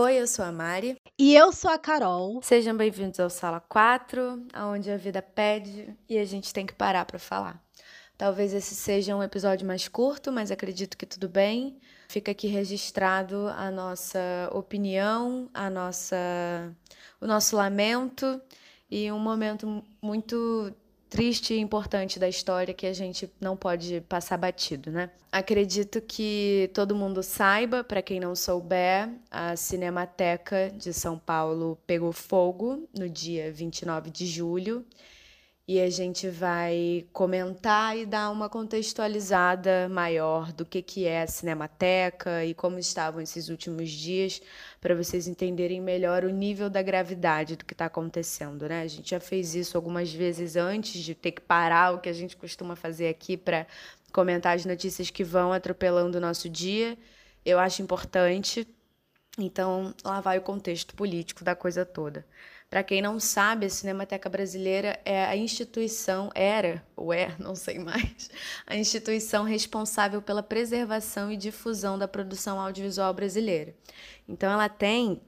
Oi, eu sou a Mari. E eu sou a Carol. Sejam bem-vindos ao Sala 4, onde a vida pede e a gente tem que parar para falar. Talvez esse seja um episódio mais curto, mas acredito que tudo bem. Fica aqui registrado a nossa opinião, a nossa, o nosso lamento e um momento muito triste e importante da história que a gente não pode passar batido, né? Acredito que todo mundo saiba, para quem não souber, a Cinemateca de São Paulo pegou fogo no dia 29 de julho e a gente vai comentar e dar uma contextualizada maior do que, que é a Cinemateca e como estavam esses últimos dias, para vocês entenderem melhor o nível da gravidade do que está acontecendo. Né? A gente já fez isso algumas vezes antes de ter que parar o que a gente costuma fazer aqui para comentar as notícias que vão atropelando o nosso dia. Eu acho importante. Então, lá vai o contexto político da coisa toda. Para quem não sabe, a Cinemateca Brasileira é a instituição, era, ou é, não sei mais, a instituição responsável pela preservação e difusão da produção audiovisual brasileira. Então, ela tem,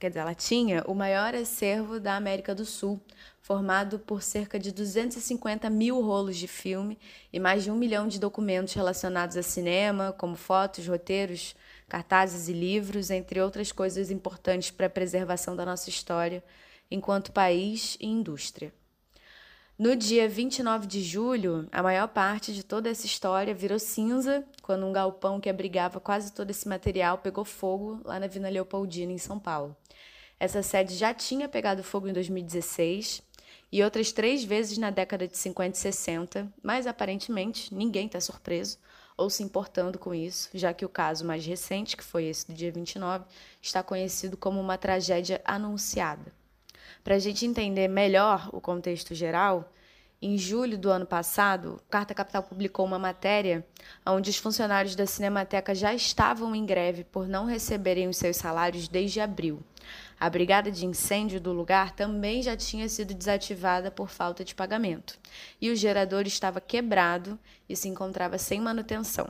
quer dizer, ela tinha o maior acervo da América do Sul, formado por cerca de 250 mil rolos de filme e mais de um milhão de documentos relacionados a cinema, como fotos, roteiros, cartazes e livros, entre outras coisas importantes para a preservação da nossa história enquanto país e indústria. No dia 29 de julho, a maior parte de toda essa história virou cinza quando um galpão que abrigava quase todo esse material pegou fogo lá na Vila Leopoldina, em São Paulo. Essa sede já tinha pegado fogo em 2016 e outras três vezes na década de 50 e 60, mas aparentemente ninguém está surpreso ou se importando com isso, já que o caso mais recente, que foi esse do dia 29, está conhecido como uma tragédia anunciada. Para a gente entender melhor o contexto geral, em julho do ano passado, Carta Capital publicou uma matéria onde os funcionários da Cinemateca já estavam em greve por não receberem os seus salários desde abril. A brigada de incêndio do lugar também já tinha sido desativada por falta de pagamento, e o gerador estava quebrado e se encontrava sem manutenção.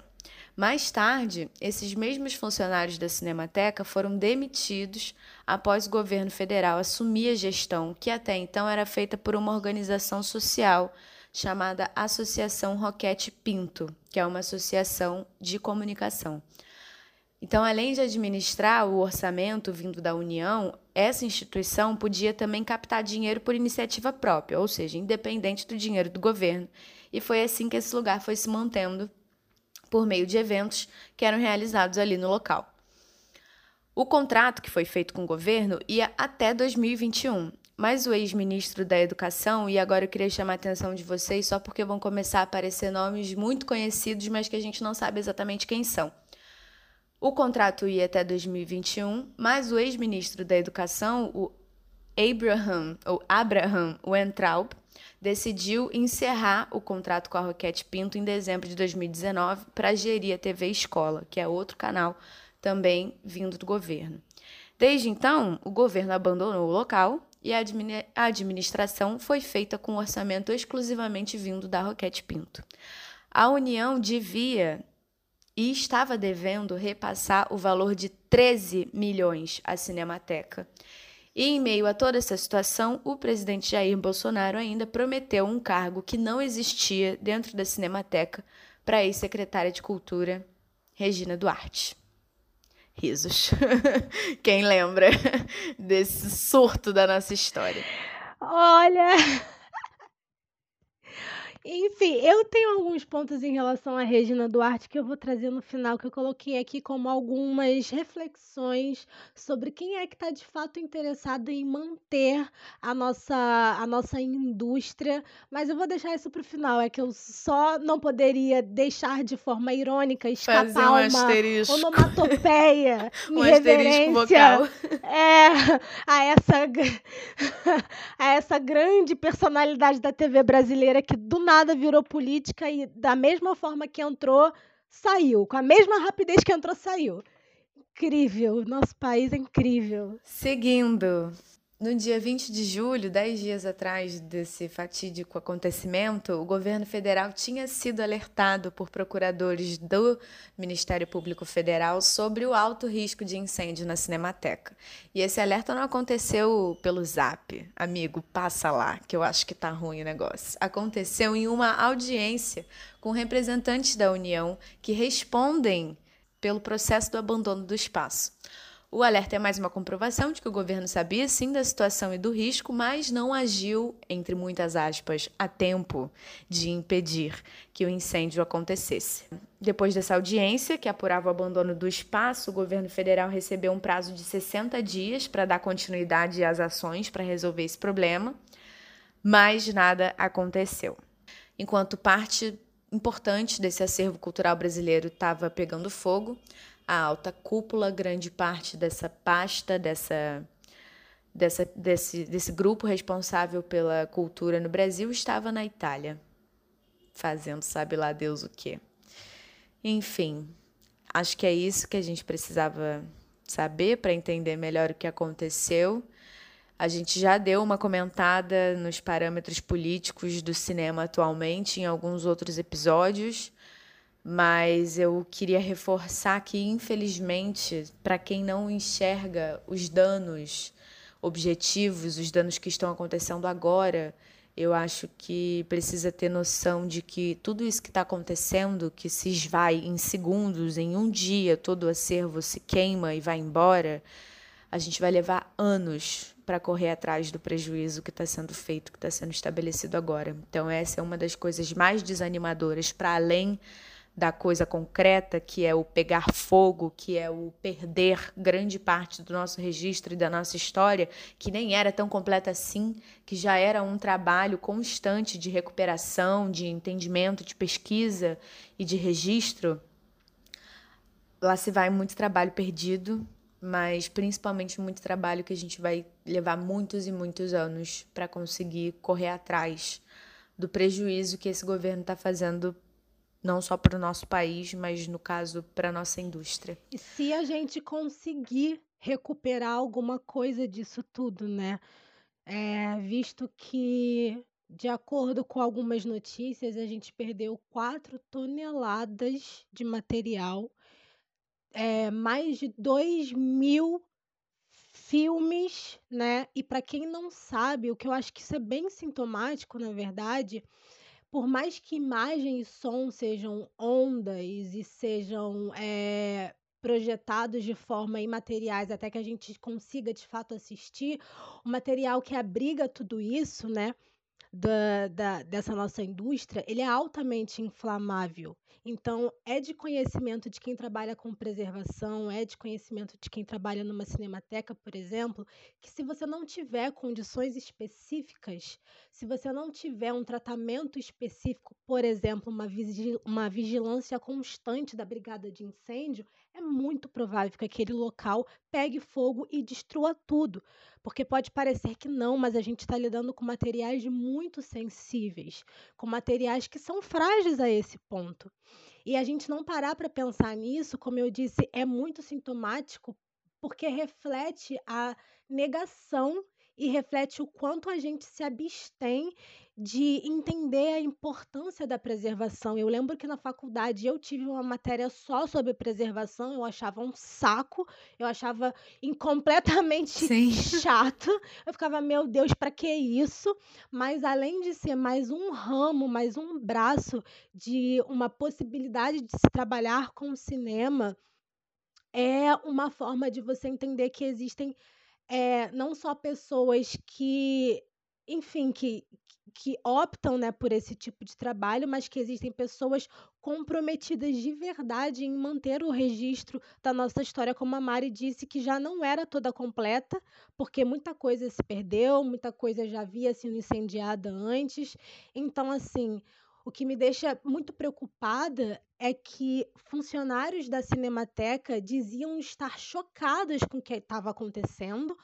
Mais tarde, esses mesmos funcionários da Cinemateca foram demitidos após o governo federal assumir a gestão, que até então era feita por uma organização social chamada Associação Roquete Pinto, que é uma associação de comunicação. Então, além de administrar o orçamento vindo da União, essa instituição podia também captar dinheiro por iniciativa própria, ou seja, independente do dinheiro do governo. E foi assim que esse lugar foi se mantendo por meio de eventos que eram realizados ali no local. O contrato que foi feito com o governo ia até 2021, mas o ex-ministro da Educação, e agora eu queria chamar a atenção de vocês só porque vão começar a aparecer nomes muito conhecidos, mas que a gente não sabe exatamente quem são. O contrato ia até 2021, mas o ex-ministro da Educação, o Abraham, ou Abraham Weintraub, decidiu encerrar o contrato com a Roquete Pinto em dezembro de 2019 para gerir a TV Escola, que é outro canal também vindo do governo. Desde então, o governo abandonou o local e a administração foi feita com um orçamento exclusivamente vindo da Roquete Pinto. A União devia e estava devendo repassar o valor de 13 milhões à Cinemateca. E em meio a toda essa situação, o presidente Jair Bolsonaro ainda prometeu um cargo que não existia dentro da Cinemateca para a ex-secretária de Cultura, Regina Duarte. Risos. Quem lembra desse surto da nossa história? Olha, enfim, eu tenho alguns pontos em relação a Regina Duarte que eu vou trazer no final, que eu coloquei aqui como algumas reflexões sobre quem é que está de fato interessado em manter a nossa, a nossa indústria, mas eu vou deixar isso para o final, é que eu só não poderia deixar de forma irônica escapar Fazer um uma asterisco. onomatopeia, Um asterisco vocal. é, a, essa, a essa grande personalidade da TV brasileira que do nada virou política e da mesma forma que entrou, saiu. Com a mesma rapidez que entrou, saiu. Incrível. Nosso país é incrível. Seguindo. No dia 20 de julho, dez dias atrás desse fatídico acontecimento, o governo federal tinha sido alertado por procuradores do Ministério Público Federal sobre o alto risco de incêndio na Cinemateca. E esse alerta não aconteceu pelo zap. Amigo, passa lá, que eu acho que tá ruim o negócio. Aconteceu em uma audiência com representantes da União que respondem pelo processo do abandono do espaço. O alerta é mais uma comprovação de que o governo sabia sim da situação e do risco, mas não agiu, entre muitas aspas, a tempo de impedir que o incêndio acontecesse. Depois dessa audiência, que apurava o abandono do espaço, o governo federal recebeu um prazo de 60 dias para dar continuidade às ações para resolver esse problema, mas nada aconteceu. Enquanto parte importante desse acervo cultural brasileiro estava pegando fogo, a alta cúpula, grande parte dessa pasta, dessa, dessa, desse, desse grupo responsável pela cultura no Brasil estava na Itália, fazendo sabe lá Deus o quê. Enfim, acho que é isso que a gente precisava saber para entender melhor o que aconteceu. A gente já deu uma comentada nos parâmetros políticos do cinema atualmente em alguns outros episódios mas eu queria reforçar que, infelizmente, para quem não enxerga os danos objetivos, os danos que estão acontecendo agora, eu acho que precisa ter noção de que tudo isso que está acontecendo, que se esvai em segundos, em um dia, todo o acervo se queima e vai embora, a gente vai levar anos para correr atrás do prejuízo que está sendo feito, que está sendo estabelecido agora. Então, essa é uma das coisas mais desanimadoras, para além da coisa concreta, que é o pegar fogo, que é o perder grande parte do nosso registro e da nossa história, que nem era tão completa assim, que já era um trabalho constante de recuperação, de entendimento, de pesquisa e de registro. Lá se vai muito trabalho perdido, mas principalmente muito trabalho que a gente vai levar muitos e muitos anos para conseguir correr atrás do prejuízo que esse governo está fazendo não só para o nosso país, mas no caso para a nossa indústria. Se a gente conseguir recuperar alguma coisa disso tudo, né? É, visto que, de acordo com algumas notícias, a gente perdeu 4 toneladas de material, é, mais de 2 mil filmes, né? E para quem não sabe, o que eu acho que isso é bem sintomático, na verdade, por mais que imagem e som sejam ondas e sejam é, projetados de forma imateriais até que a gente consiga de fato assistir, o material que abriga tudo isso, né, da, da, dessa nossa indústria, ele é altamente inflamável. Então, é de conhecimento de quem trabalha com preservação, é de conhecimento de quem trabalha numa cinemateca, por exemplo, que se você não tiver condições específicas, se você não tiver um tratamento específico, por exemplo, uma, uma vigilância constante da brigada de incêndio, é muito provável que aquele local pegue fogo e destrua tudo. Porque pode parecer que não, mas a gente está lidando com materiais muito sensíveis, com materiais que são frágeis a esse ponto. E a gente não parar para pensar nisso, como eu disse, é muito sintomático, porque reflete a negação e reflete o quanto a gente se abstém de entender a importância da preservação. Eu lembro que na faculdade eu tive uma matéria só sobre preservação, eu achava um saco, eu achava incompletamente Sim. chato. Eu ficava, meu Deus, para que isso? Mas além de ser mais um ramo, mais um braço de uma possibilidade de se trabalhar com o cinema, é uma forma de você entender que existem é, não só pessoas que, enfim, que, que optam né, por esse tipo de trabalho, mas que existem pessoas comprometidas de verdade em manter o registro da nossa história, como a Mari disse, que já não era toda completa, porque muita coisa se perdeu, muita coisa já havia sido incendiada antes. Então, assim, o que me deixa muito preocupada é que funcionários da Cinemateca diziam estar chocados com o que estava acontecendo,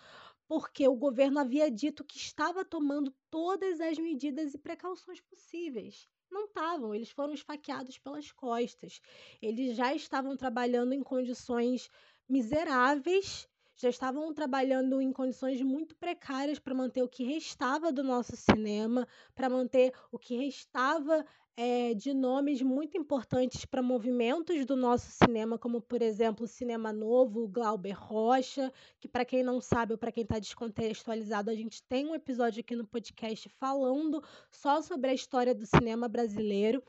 porque o governo havia dito que estava tomando todas as medidas e precauções possíveis. Não estavam, eles foram esfaqueados pelas costas. Eles já estavam trabalhando em condições miseráveis, já estavam trabalhando em condições muito precárias para manter o que restava do nosso cinema, para manter o que restava é, de nomes muito importantes para movimentos do nosso cinema, como, por exemplo, o Cinema Novo, Glauber Rocha, que, para quem não sabe ou para quem está descontextualizado, a gente tem um episódio aqui no podcast falando só sobre a história do cinema brasileiro.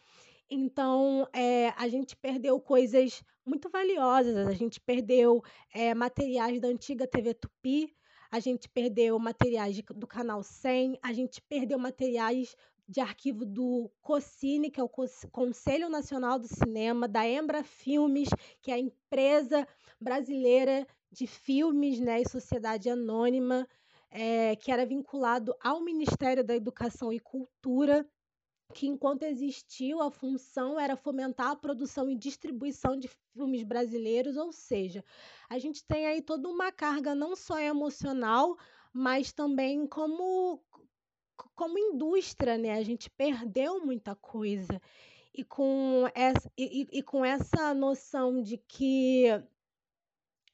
Então, é, a gente perdeu coisas muito valiosas. A gente perdeu é, materiais da antiga TV Tupi, a gente perdeu materiais de, do Canal 100, a gente perdeu materiais de arquivo do COCINE, que é o Conselho Nacional do Cinema, da Embra Filmes, que é a empresa brasileira de filmes né, e sociedade anônima, é, que era vinculado ao Ministério da Educação e Cultura que enquanto existiu a função era fomentar a produção e distribuição de filmes brasileiros, ou seja, a gente tem aí toda uma carga não só emocional, mas também como como indústria, né? A gente perdeu muita coisa. E com essa, e, e com essa noção de que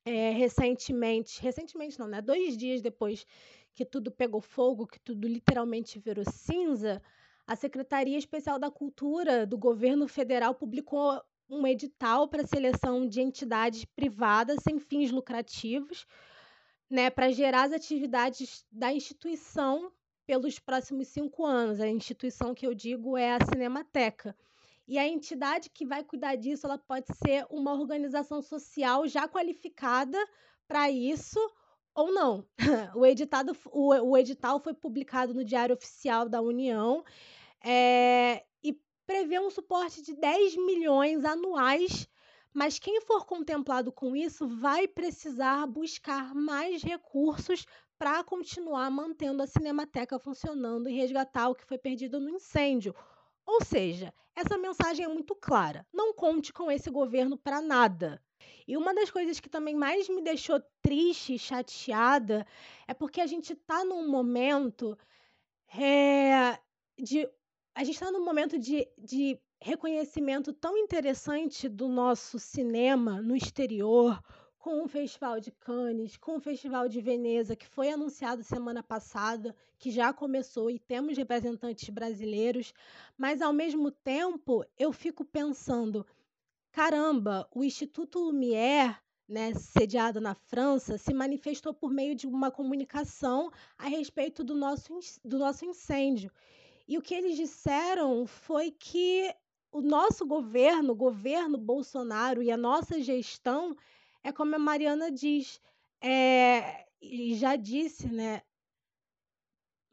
é, recentemente, recentemente não, né? Dois dias depois que tudo pegou fogo, que tudo literalmente virou cinza, a Secretaria Especial da Cultura do governo federal publicou um edital para seleção de entidades privadas sem fins lucrativos, né, para gerar as atividades da instituição pelos próximos cinco anos. A instituição que eu digo é a Cinemateca. E a entidade que vai cuidar disso, ela pode ser uma organização social já qualificada para isso ou não. O, editado, o, o edital foi publicado no Diário Oficial da União é, e prevê um suporte de 10 milhões anuais, mas quem for contemplado com isso vai precisar buscar mais recursos para continuar mantendo a Cinemateca funcionando e resgatar o que foi perdido no incêndio. Ou seja, essa mensagem é muito clara: não conte com esse governo para nada. E uma das coisas que também mais me deixou triste e chateada é porque a gente está num momento é, de a gente está num momento de, de reconhecimento tão interessante do nosso cinema no exterior, com o Festival de Cannes, com o Festival de Veneza, que foi anunciado semana passada, que já começou e temos representantes brasileiros, mas ao mesmo tempo eu fico pensando, caramba, o Instituto Lumière, né, sediado na França, se manifestou por meio de uma comunicação a respeito do nosso, do nosso incêndio. E o que eles disseram foi que o nosso governo, o governo Bolsonaro e a nossa gestão é como a Mariana diz, é, já disse, né?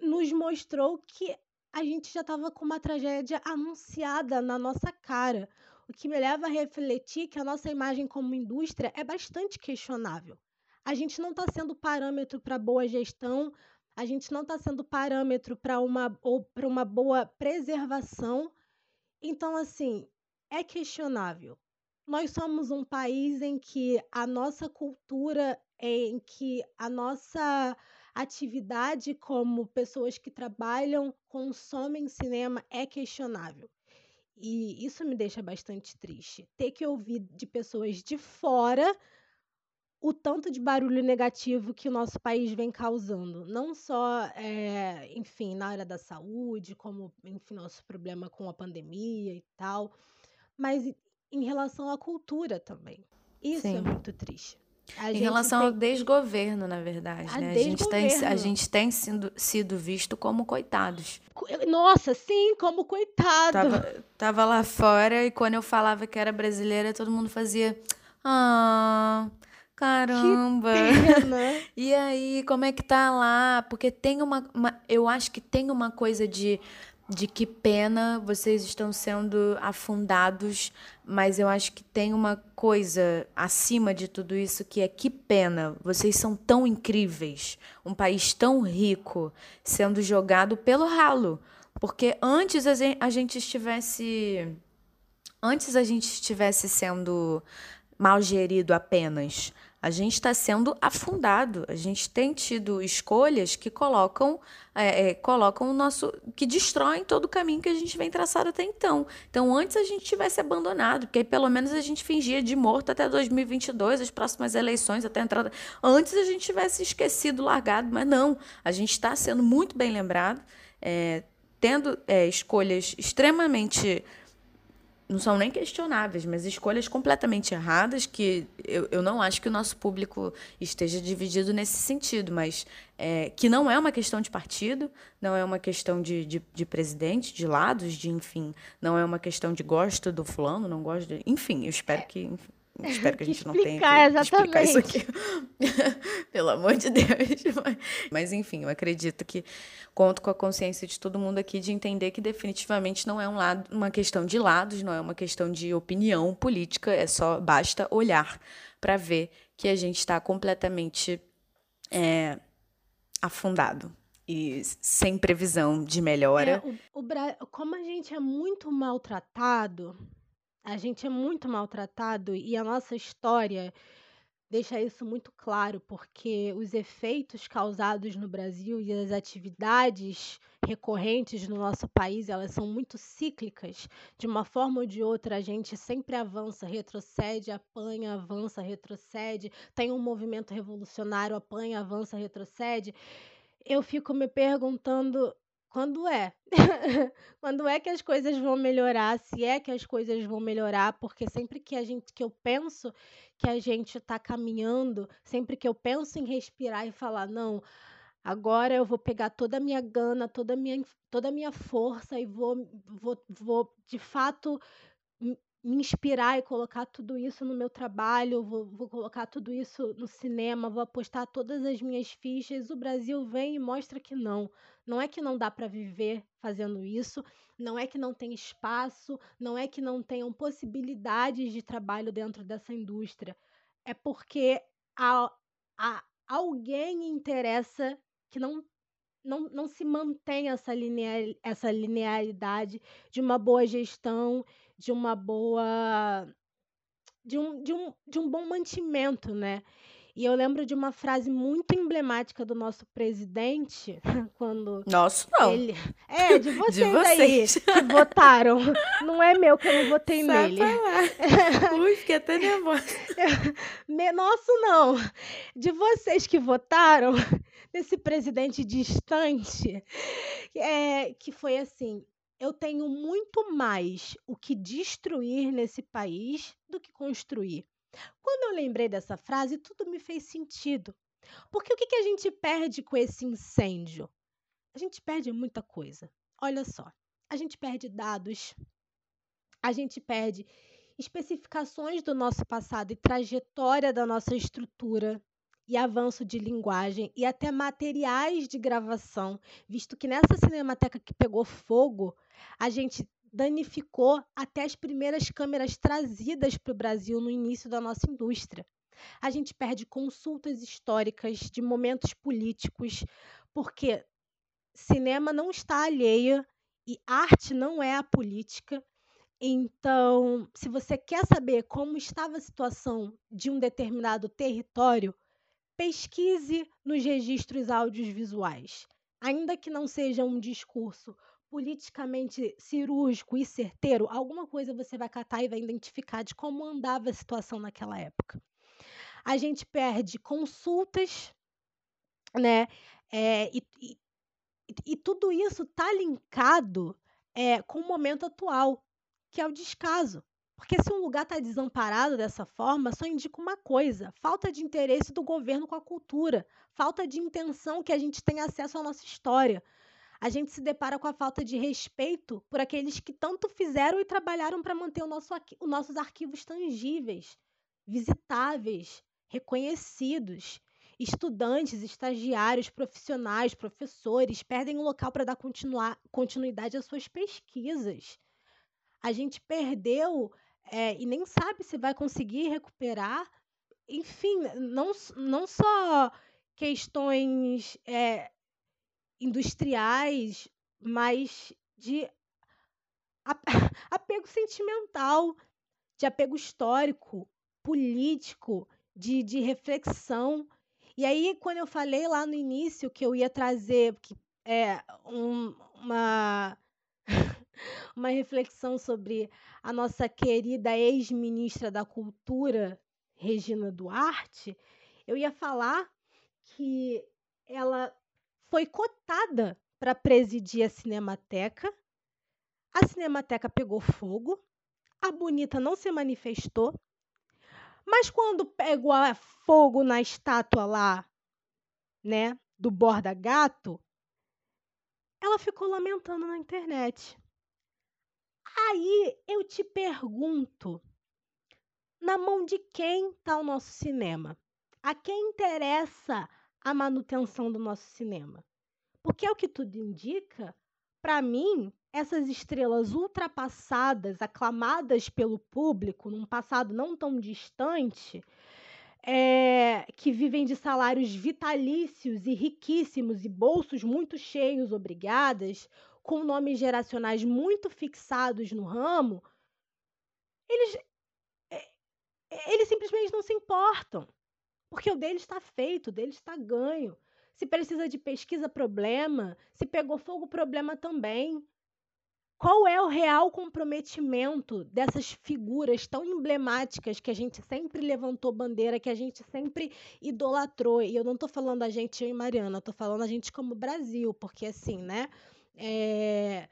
Nos mostrou que a gente já estava com uma tragédia anunciada na nossa cara. O que me leva a refletir que a nossa imagem como indústria é bastante questionável. A gente não está sendo parâmetro para boa gestão, a gente não está sendo parâmetro para uma, ou para uma boa preservação. Então, assim, é questionável. Nós somos um país em que a nossa cultura, em que a nossa atividade como pessoas que trabalham, consomem cinema é questionável. E isso me deixa bastante triste. Ter que ouvir de pessoas de fora o tanto de barulho negativo que o nosso país vem causando, não só, é, enfim, na área da saúde, como, enfim, nosso problema com a pandemia e tal, mas em relação à cultura também. Isso é Sim. é muito triste. A em relação tem... ao desgoverno, na verdade, a, né? a gente tem, a gente tem sido, sido visto como coitados. Nossa, sim, como coitado. Tava, tava lá fora e quando eu falava que era brasileira, todo mundo fazia. Ah, Caramba! e aí, como é que tá lá? Porque tem uma, uma, Eu acho que tem uma coisa de. De que pena vocês estão sendo afundados, mas eu acho que tem uma coisa acima de tudo isso que é que pena. Vocês são tão incríveis, um país tão rico sendo jogado pelo ralo. Porque antes a gente estivesse. Antes a gente estivesse sendo mal gerido apenas A gente está sendo afundado. A gente tem tido escolhas que colocam, é, é, colocam o nosso. que destroem todo o caminho que a gente vem traçado até então. Então, antes a gente tivesse abandonado, porque aí pelo menos a gente fingia de morto até 2022, as próximas eleições, até a entrada. Antes a gente tivesse esquecido, largado, mas não. A gente está sendo muito bem lembrado, é, tendo é, escolhas extremamente não são nem questionáveis, mas escolhas completamente erradas, que eu, eu não acho que o nosso público esteja dividido nesse sentido, mas é, que não é uma questão de partido, não é uma questão de, de, de, presidente, de lados, de enfim, não é uma questão de gosto do fulano, não gosto de. Enfim, eu espero que. Enfim, Espero que a gente não tenha que exatamente. explicar isso aqui. Pelo amor de Deus. Mas, enfim, eu acredito que conto com a consciência de todo mundo aqui de entender que definitivamente não é um lado, uma questão de lados, não é uma questão de opinião política, é só basta olhar para ver que a gente está completamente é, afundado e sem previsão de melhora. É, o, o, como a gente é muito maltratado a gente é muito maltratado e a nossa história deixa isso muito claro, porque os efeitos causados no Brasil e as atividades recorrentes no nosso país, elas são muito cíclicas. De uma forma ou de outra, a gente sempre avança, retrocede, apanha, avança, retrocede. Tem um movimento revolucionário, apanha, avança, retrocede. Eu fico me perguntando quando é? Quando é que as coisas vão melhorar? Se é que as coisas vão melhorar? Porque sempre que a gente que eu penso que a gente está caminhando, sempre que eu penso em respirar e falar, não, agora eu vou pegar toda a minha gana, toda a minha, toda a minha força e vou, vou, vou de fato me inspirar e colocar tudo isso no meu trabalho, vou, vou, colocar tudo isso no cinema, vou apostar todas as minhas fichas. O Brasil vem e mostra que não. Não é que não dá para viver fazendo isso, não é que não tem espaço, não é que não tenham possibilidades de trabalho dentro dessa indústria. É porque a, a alguém interessa que não não, não se mantém essa, linear, essa linearidade de uma boa gestão, de uma boa. de um, de um, de um bom mantimento, né? E eu lembro de uma frase muito emblemática do nosso presidente, quando. Nosso não. Ele... É, de vocês, de vocês. aí que votaram. Não é meu que eu não votei Sai nele. Ui, fiquei até nervosa. Nosso não. De vocês que votaram nesse presidente distante, é, que foi assim: eu tenho muito mais o que destruir nesse país do que construir. Quando eu lembrei dessa frase, tudo me fez sentido. Porque o que, a gente perde com esse incêndio? A gente perde muita coisa. Olha só, a gente perde dados, a gente perde especificações do nosso passado e trajetória da nossa estrutura e avanço de linguagem e até materiais de gravação, visto que nessa cinemateca que pegou fogo, a gente danificou até as primeiras câmeras trazidas para o Brasil no início da nossa indústria. A gente perde consultas históricas de momentos políticos, porque cinema não está alheia e arte não é a política. Então, se você quer saber como estava a situação de um determinado território, pesquise nos registros audiovisuais. Ainda que não seja um discurso politicamente cirúrgico e certeiro, alguma coisa você vai catar e vai identificar de como andava a situação naquela época. A gente perde consultas, né? É, e, e, e, tudo isso está linkado é, com o momento atual, que é o descaso. Porque se um lugar está desamparado dessa forma, só indica uma coisa: falta de interesse do governo com a cultura, falta de intenção que a gente tenha acesso à nossa história a gente se depara com a falta de respeito por aqueles que tanto fizeram e trabalharam para manter o nosso, os nossos arquivos tangíveis, visitáveis, reconhecidos. Estudantes, estagiários, profissionais, professores perdem o local para dar continuidade às suas pesquisas. A gente perdeu é, e nem sabe se vai conseguir recuperar. Enfim, não, não só questões é, industriais, mas de apego sentimental, de apego histórico, político, de, de reflexão. E aí, quando eu falei lá no início que eu ia trazer que, é, um, uma, uma reflexão sobre a nossa querida ex-ministra da Cultura, Regina Duarte, eu ia falar que ela foi cotada para presidir a Cinemateca. A Cinemateca pegou fogo, a Bonita não se manifestou, mas quando pegou fogo na estátua lá, né, do Borda Gato, ela ficou lamentando na internet. Aí eu te pergunto, na mão de quem está o nosso cinema? A quem interessa a manutenção do nosso cinema? Porque é o que tudo indica, para mim, essas estrelas ultrapassadas, aclamadas pelo público num passado não tão distante, é, que vivem de salários vitalícios e riquíssimos e bolsos muito cheios, obrigadas, com nomes geracionais muito fixados no ramo, eles, eles simplesmente não se importam. Porque o dele está feito, o dele está ganho. Se precisa de pesquisa, problema. Se pegou fogo, problema também. Qual é o real comprometimento dessas figuras tão emblemáticas que a gente sempre levantou bandeira, que a gente sempre idolatrou? E eu não estou falando a gente, eu e Mariana, estou falando a gente como Brasil, porque assim, né? É,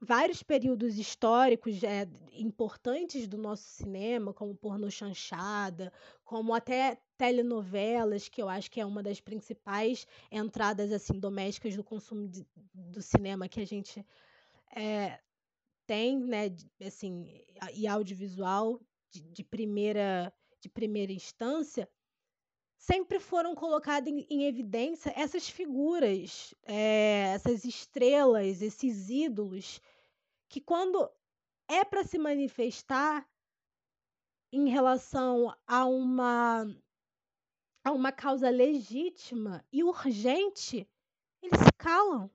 vários períodos históricos é, importantes do nosso cinema, como porno chanchada, como até telenovelas, que eu acho que é uma das principais entradas assim domésticas do consumo de, do cinema que a gente é, tem, né, assim, e audiovisual de, de, primeira de primeira instância, sempre foram colocadas em, em evidência essas figuras, é, essas estrelas, esses ídolos, que quando é para se manifestar em relação a uma a uma causa legítima e urgente, eles se calam.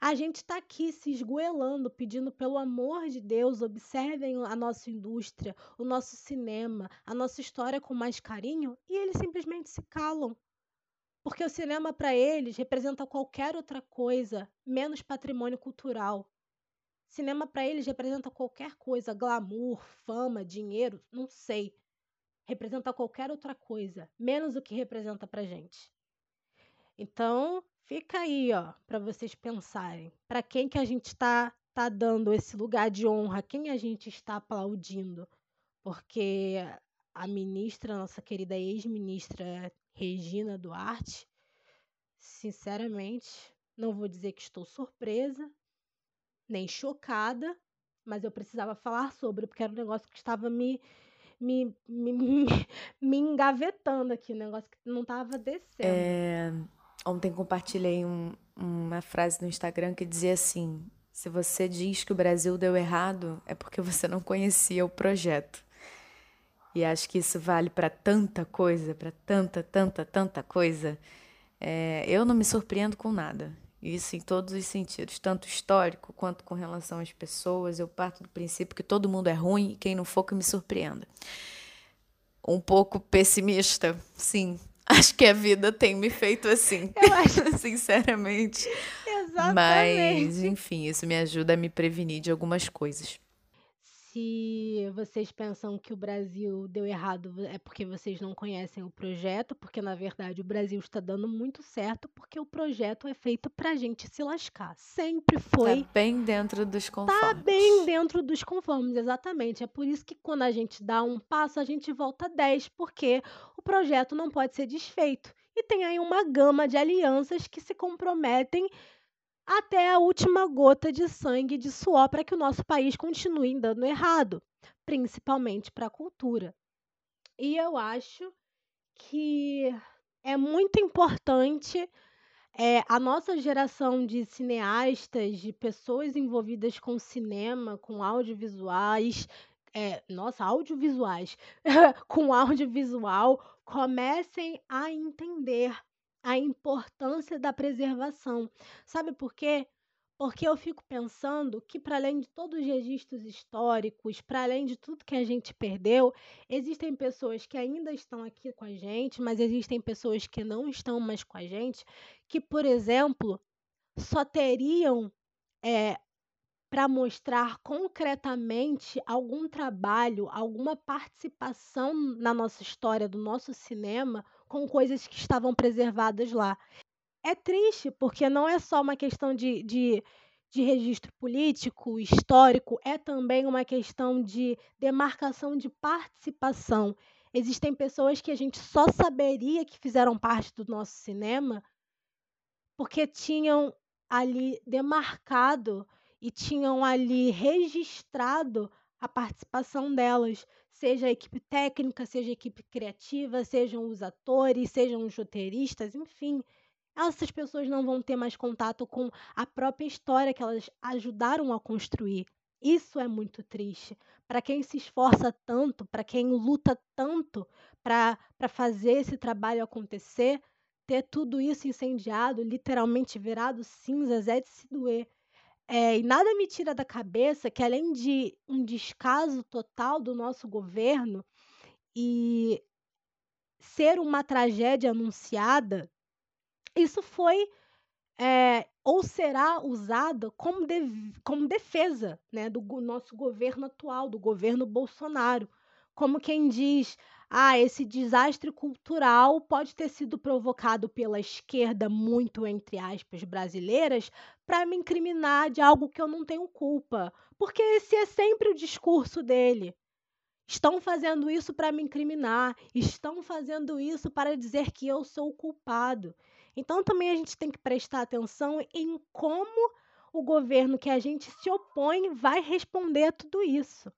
A gente está aqui se esgoelando, pedindo pelo amor de Deus, observem a nossa indústria, o nosso cinema, a nossa história com mais carinho, e eles simplesmente se calam. Porque o cinema, para eles, representa qualquer outra coisa, menos patrimônio cultural. Cinema, para eles, representa qualquer coisa, glamour, fama, dinheiro, não sei. Representa qualquer outra coisa, menos o que representa para gente. Então, Fica aí, ó, para vocês pensarem. Para quem que a gente está tá dando esse lugar de honra? Quem a gente está aplaudindo? Porque a ministra, nossa querida ex-ministra Regina Duarte, sinceramente, não vou dizer que estou surpresa, nem chocada, mas eu precisava falar sobre, porque era um negócio que estava me, me, me, me, me engavetando aqui, um negócio que não estava descendo. É, Ontem compartilhei um, uma frase no Instagram que dizia assim: se você diz que o Brasil deu errado, é porque você não conhecia o projeto. E acho que isso vale para tanta coisa, para tanta, tanta, tanta coisa. É, eu não me surpreendo com nada. Isso em todos os sentidos, tanto histórico quanto com relação às pessoas. Eu parto do princípio que todo mundo é ruim e quem não for que me surpreenda. Um pouco pessimista, sim, Acho que a vida tem me feito assim. Eu acho. Sinceramente. Exatamente. Mas, enfim, isso me ajuda a me prevenir de algumas coisas se vocês pensam que o Brasil deu errado, é porque vocês não conhecem o projeto, porque na verdade o Brasil está dando muito certo, porque o projeto é feito para a gente se lascar. Sempre foi. Tá bem dentro dos conformes. Tá bem dentro dos conformes, exatamente. É por isso que quando a gente dá um passo, a gente volta 10, porque o projeto não pode ser desfeito. E tem aí uma gama de alianças que se comprometem até a última gota de sangue de suor para que o nosso país continue dando errado, principalmente para a cultura. E eu acho que é muito importante é, a nossa geração de cineastas, de pessoas envolvidas com cinema, com audiovisuais, é, nossa, audiovisuais, com audiovisual, comecem a entender a importância da preservação. Sabe por quê? Porque eu fico pensando que, para além de todos os registros históricos, para além de tudo que a gente perdeu, existem pessoas que ainda estão aqui com a gente, mas existem pessoas que não estão mais com a gente, que, por exemplo, só teriam é, para mostrar concretamente algum trabalho, alguma participação na nossa história, do nosso cinema, com coisas que estavam preservadas lá é triste, porque não é só uma questão de, de, de registro político, histórico, é também uma questão de demarcação de participação. Existem pessoas que a gente só saberia que fizeram parte do nosso cinema porque tinham ali demarcado e tinham ali registrado a participação delas, seja a equipe técnica, seja a equipe criativa, sejam os atores, sejam os roteiristas, enfim essas pessoas não vão ter mais contato com a própria história que elas ajudaram a construir. Isso é muito triste. Para quem se esforça tanto, para quem luta tanto para fazer esse trabalho acontecer, ter tudo isso incendiado, literalmente virado cinzas, é de se doer. É, e nada me tira da cabeça que, além de um descaso total do nosso governo e ser uma tragédia anunciada, isso foi é, ou será usado como, de, como defesa né, do nosso governo atual, do governo Bolsonaro. Como quem diz, ah, esse desastre cultural pode ter sido provocado pela esquerda, muito entre aspas, brasileiras, para me incriminar de algo que eu não tenho culpa. Porque esse é sempre o discurso dele. Estão fazendo isso para me incriminar, estão fazendo isso para dizer que eu sou o culpado. Então também a gente tem que prestar atenção em como o governo que a gente se opõe vai responder a tudo isso.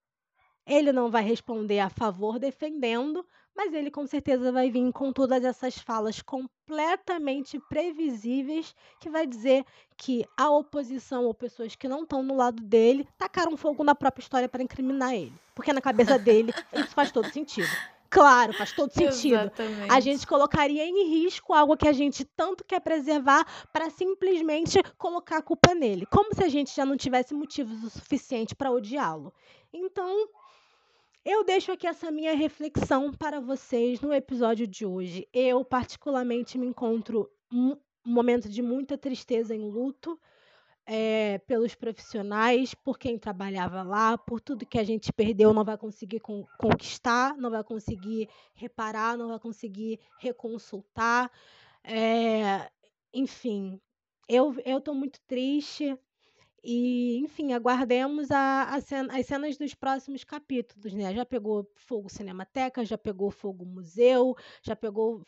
Ele não vai responder a favor defendendo, mas ele com certeza vai vir com todas essas falas completamente previsíveis que vai dizer que a oposição ou pessoas que não estão no lado dele tacaram fogo na própria história para incriminar ele, porque na cabeça dele isso faz todo sentido. Claro, faz todo sentido. Exatamente. A gente colocaria em risco algo que a gente tanto quer preservar para simplesmente colocar a culpa nele. Como se a gente já não tivesse motivos o suficiente para odiá-lo. Então, eu deixo aqui essa minha reflexão para vocês no episódio de hoje. Eu, particularmente, me encontro um momento de muita tristeza em luto é, pelos profissionais, por quem trabalhava lá, por tudo que a gente perdeu, não vai conseguir con conquistar, não vai conseguir reparar, não vai conseguir reconsultar. É, enfim, eu estou muito triste. E, enfim, aguardemos a, a cena, as cenas dos próximos capítulos, né? Já pegou fogo Cinemateca, já pegou fogo Museu, já pegou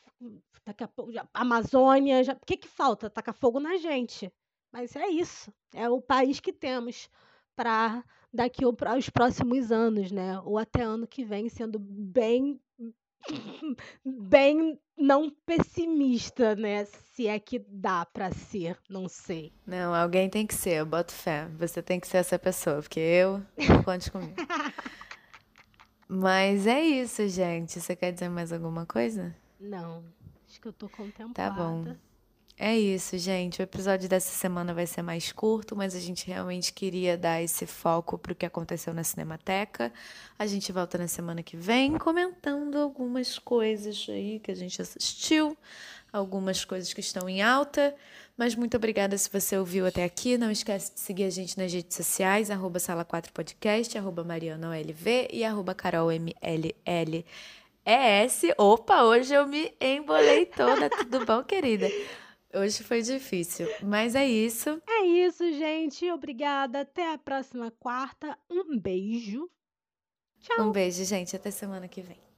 daqui a pouco, já, Amazônia, o que, que falta? Tacar fogo na gente. Mas é isso. É o país que temos para daqui aos próximos anos, né? Ou até ano que vem, sendo bem bem não pessimista, né? Se é que dá para ser, não sei. Não, alguém tem que ser, eu boto fé. Você tem que ser essa pessoa, porque eu não conte comigo. Mas é isso, gente. Você quer dizer mais alguma coisa? Não. Acho que eu tô contemplada. Tá bom. É isso, gente. O episódio dessa semana vai ser mais curto, mas a gente realmente queria dar esse foco para o que aconteceu na Cinemateca. A gente volta na semana que vem comentando algumas coisas aí que a gente assistiu, algumas coisas que estão em alta. Mas muito obrigada se você ouviu até aqui. Não esquece de seguir a gente nas redes sociais, arroba Sala4Podcast, arroba MarianaOLV e arroba CarolMLL. ES. Opa, hoje eu me embolei toda. Tudo bom, querida? Hoje foi difícil, mas é isso. É isso, gente. Obrigada. Até a próxima quarta. Um beijo. Tchau. Um beijo, gente. Até semana que vem.